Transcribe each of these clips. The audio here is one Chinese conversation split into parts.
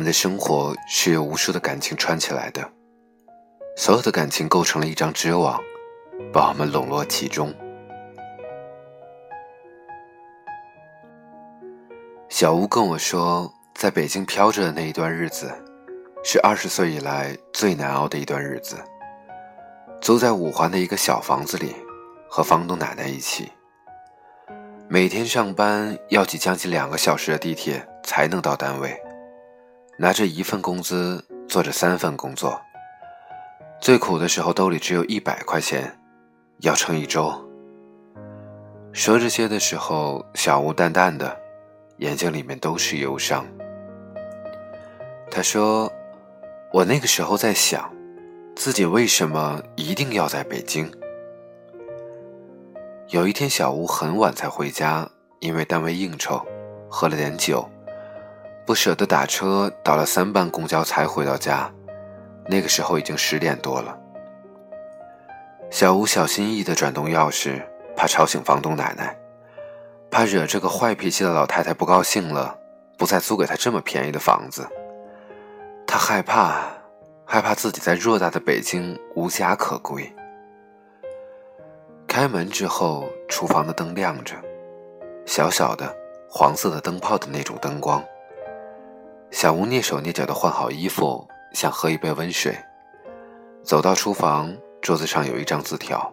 我们的生活是由无数的感情串起来的，所有的感情构成了一张织网，把我们笼络其中。小吴跟我说，在北京飘着的那一段日子，是二十岁以来最难熬的一段日子。租在五环的一个小房子里，和房东奶奶一起，每天上班要挤将近两个小时的地铁才能到单位。拿着一份工资，做着三份工作。最苦的时候，兜里只有一百块钱，要撑一周。说这些的时候，小吴淡淡的，眼睛里面都是忧伤。他说：“我那个时候在想，自己为什么一定要在北京？”有一天，小吴很晚才回家，因为单位应酬，喝了点酒。不舍得打车，倒了三班公交才回到家。那个时候已经十点多了。小吴小心翼翼地转动钥匙，怕吵醒房东奶奶，怕惹这个坏脾气的老太太不高兴了，不再租给他这么便宜的房子。他害怕，害怕自己在偌大的北京无家可归。开门之后，厨房的灯亮着，小小的黄色的灯泡的那种灯光。小吴蹑手蹑脚地换好衣服，想喝一杯温水。走到厨房，桌子上有一张字条：“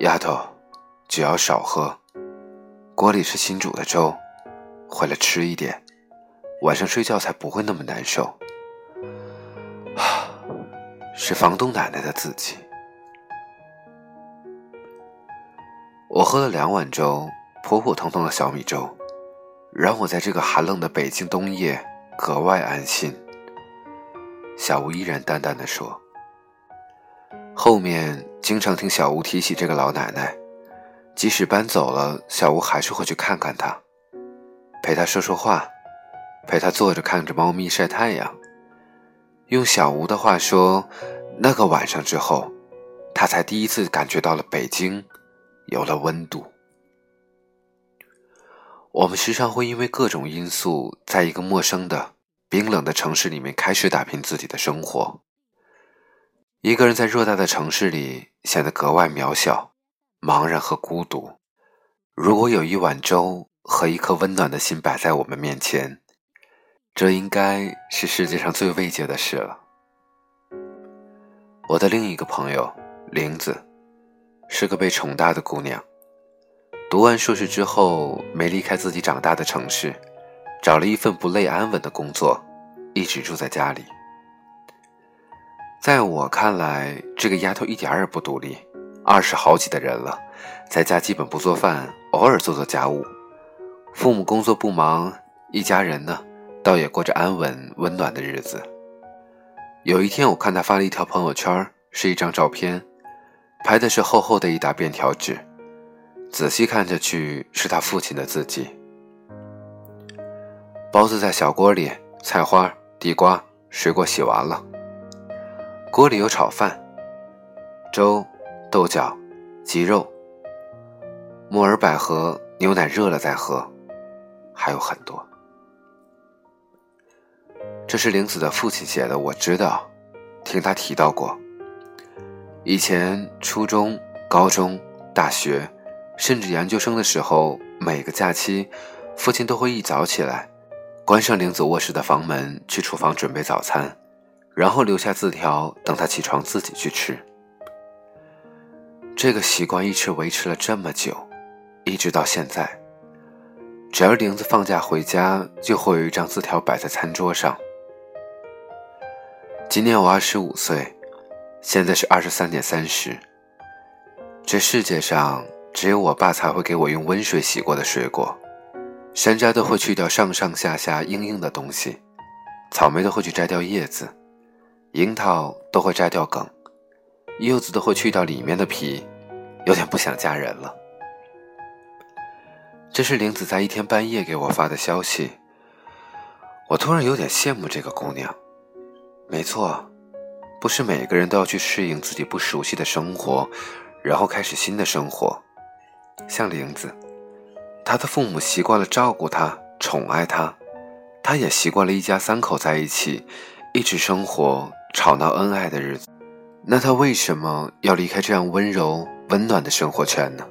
丫头，酒要少喝，锅里是新煮的粥，回来吃一点，晚上睡觉才不会那么难受。”啊，是房东奶奶的字迹。我喝了两碗粥，普普通通的小米粥。让我在这个寒冷的北京冬夜格外安心。小吴依然淡淡的说：“后面经常听小吴提起这个老奶奶，即使搬走了，小吴还是会去看看她，陪她说说话，陪她坐着看着猫咪晒太阳。用小吴的话说，那个晚上之后，他才第一次感觉到了北京有了温度。”我们时常会因为各种因素，在一个陌生的、冰冷的城市里面开始打拼自己的生活。一个人在偌大的城市里显得格外渺小、茫然和孤独。如果有一碗粥和一颗温暖的心摆在我们面前，这应该是世界上最慰藉的事了。我的另一个朋友玲子，是个被宠大的姑娘。读完硕士之后，没离开自己长大的城市，找了一份不累安稳的工作，一直住在家里。在我看来，这个丫头一点也不独立，二十好几的人了，在家基本不做饭，偶尔做做家务。父母工作不忙，一家人呢，倒也过着安稳温暖的日子。有一天，我看她发了一条朋友圈，是一张照片，拍的是厚厚的一沓便条纸。仔细看下去，是他父亲的字迹。包子在小锅里，菜花、地瓜、水果洗完了。锅里有炒饭、粥、豆角、鸡肉、木耳百合，牛奶热了再喝，还有很多。这是玲子的父亲写的，我知道，听他提到过。以前初中、高中、大学。甚至研究生的时候，每个假期，父亲都会一早起来，关上玲子卧室的房门，去厨房准备早餐，然后留下字条，等她起床自己去吃。这个习惯一直维持了这么久，一直到现在。只要玲子放假回家，就会有一张字条摆在餐桌上。今年我二十五岁，现在是二十三点三十。这世界上。只有我爸才会给我用温水洗过的水果，山楂都会去掉上上下下硬硬的东西，草莓都会去摘掉叶子，樱桃都会摘掉梗，柚子都会去掉里面的皮，有点不想嫁人了。这是玲子在一天半夜给我发的消息，我突然有点羡慕这个姑娘。没错，不是每个人都要去适应自己不熟悉的生活，然后开始新的生活。像玲子，她的父母习惯了照顾她、宠爱她，他也习惯了一家三口在一起，一直生活吵闹恩爱的日子。那他为什么要离开这样温柔温暖的生活圈呢？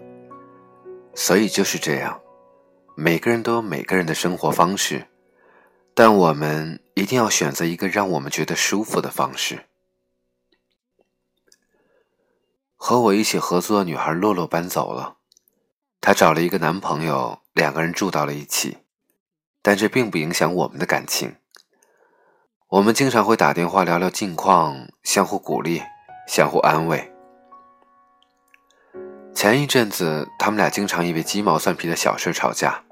所以就是这样，每个人都有每个人的生活方式，但我们一定要选择一个让我们觉得舒服的方式。和我一起合租的女孩洛洛搬走了，她找了一个男朋友，两个人住到了一起。但这并不影响我们的感情。我们经常会打电话聊聊近况，相互鼓励，相互安慰。前一阵子，他们俩经常因为鸡毛蒜皮的小事吵架。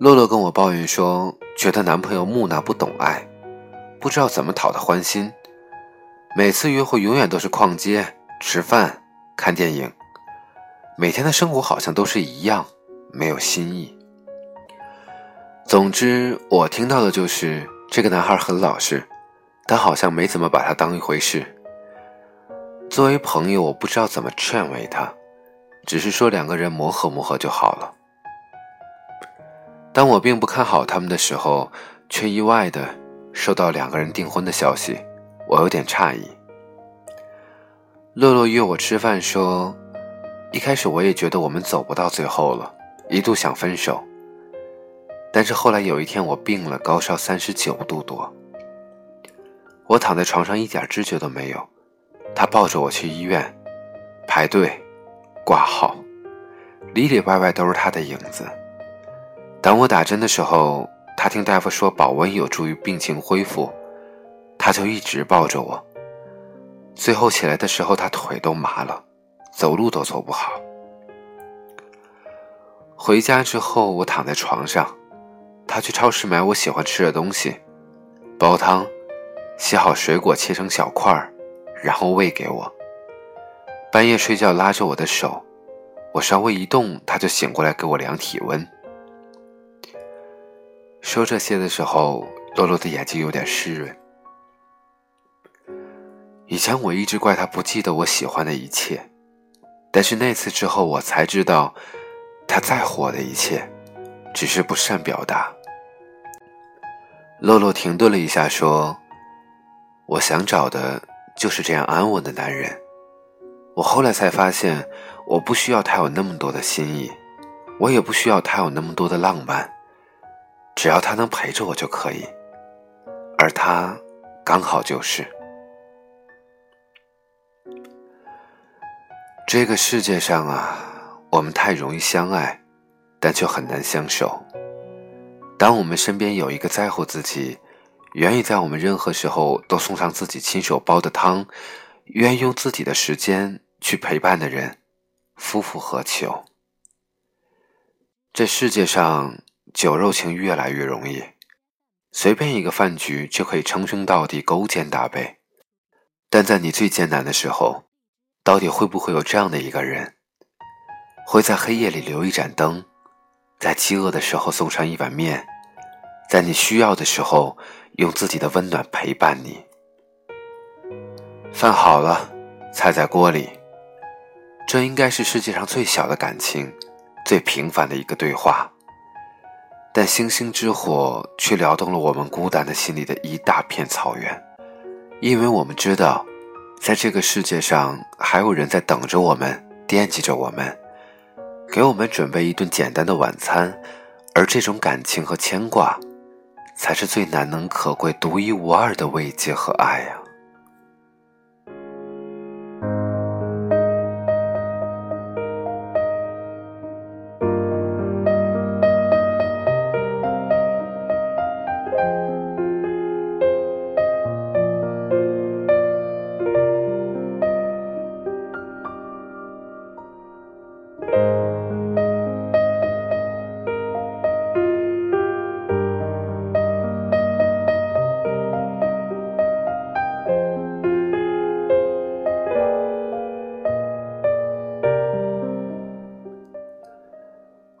洛洛跟我抱怨说，觉得男朋友木讷不懂爱，不知道怎么讨她欢心。每次约会永远都是逛街、吃饭、看电影，每天的生活好像都是一样，没有新意。总之，我听到的就是这个男孩很老实，但好像没怎么把他当一回事。作为朋友，我不知道怎么劝慰他，只是说两个人磨合磨合就好了。当我并不看好他们的时候，却意外的收到两个人订婚的消息，我有点诧异。洛洛约我吃饭说，一开始我也觉得我们走不到最后了，一度想分手。但是后来有一天我病了，高烧三十九度多，我躺在床上一点知觉都没有。他抱着我去医院，排队，挂号，里里外外都是他的影子。当我打针的时候，他听大夫说保温有助于病情恢复，他就一直抱着我。最后起来的时候，他腿都麻了，走路都走不好。回家之后，我躺在床上。他去超市买我喜欢吃的东西，煲汤，洗好水果切成小块儿，然后喂给我。半夜睡觉拉着我的手，我稍微一动，他就醒过来给我量体温。说这些的时候，洛洛的眼睛有点湿润。以前我一直怪他不记得我喜欢的一切，但是那次之后，我才知道他在乎我的一切，只是不善表达。洛洛停顿了一下，说：“我想找的就是这样安稳的男人。我后来才发现，我不需要他有那么多的心意，我也不需要他有那么多的浪漫，只要他能陪着我就可以。而他，刚好就是。这个世界上啊，我们太容易相爱，但却很难相守。”当我们身边有一个在乎自己、愿意在我们任何时候都送上自己亲手煲的汤、愿意用自己的时间去陪伴的人，夫复何求？这世界上酒肉情越来越容易，随便一个饭局就可以称兄道弟、勾肩搭背。但在你最艰难的时候，到底会不会有这样的一个人，会在黑夜里留一盏灯？在饥饿的时候送上一碗面，在你需要的时候用自己的温暖陪伴你。饭好了，菜在锅里。这应该是世界上最小的感情，最平凡的一个对话。但星星之火却撩动了我们孤单的心里的一大片草原，因为我们知道，在这个世界上还有人在等着我们，惦记着我们。给我们准备一顿简单的晚餐，而这种感情和牵挂，才是最难能可贵、独一无二的慰藉和爱呀。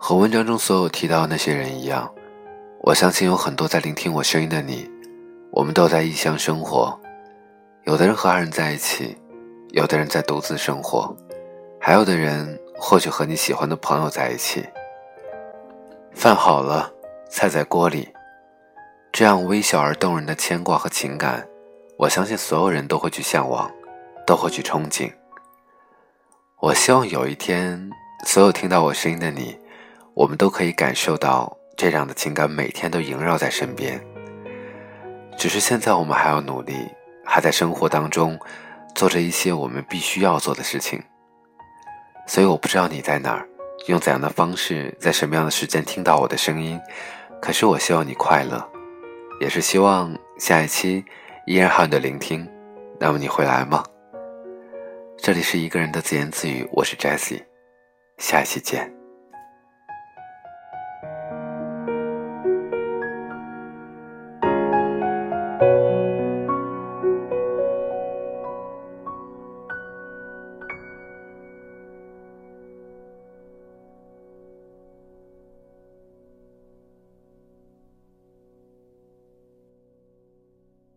和文章中所有提到的那些人一样，我相信有很多在聆听我声音的你，我们都在异乡生活。有的人和爱人在一起，有的人在独自生活，还有的人或许和你喜欢的朋友在一起。饭好了，菜在锅里，这样微小而动人的牵挂和情感，我相信所有人都会去向往，都会去憧憬。我希望有一天，所有听到我声音的你，我们都可以感受到这样的情感，每天都萦绕在身边。只是现在我们还要努力，还在生活当中做着一些我们必须要做的事情。所以我不知道你在哪儿，用怎样的方式，在什么样的时间听到我的声音。可是我希望你快乐。也是希望下一期依然还有你的聆听，那么你会来吗？这里是一个人的自言自语，我是 Jessie，下一期见。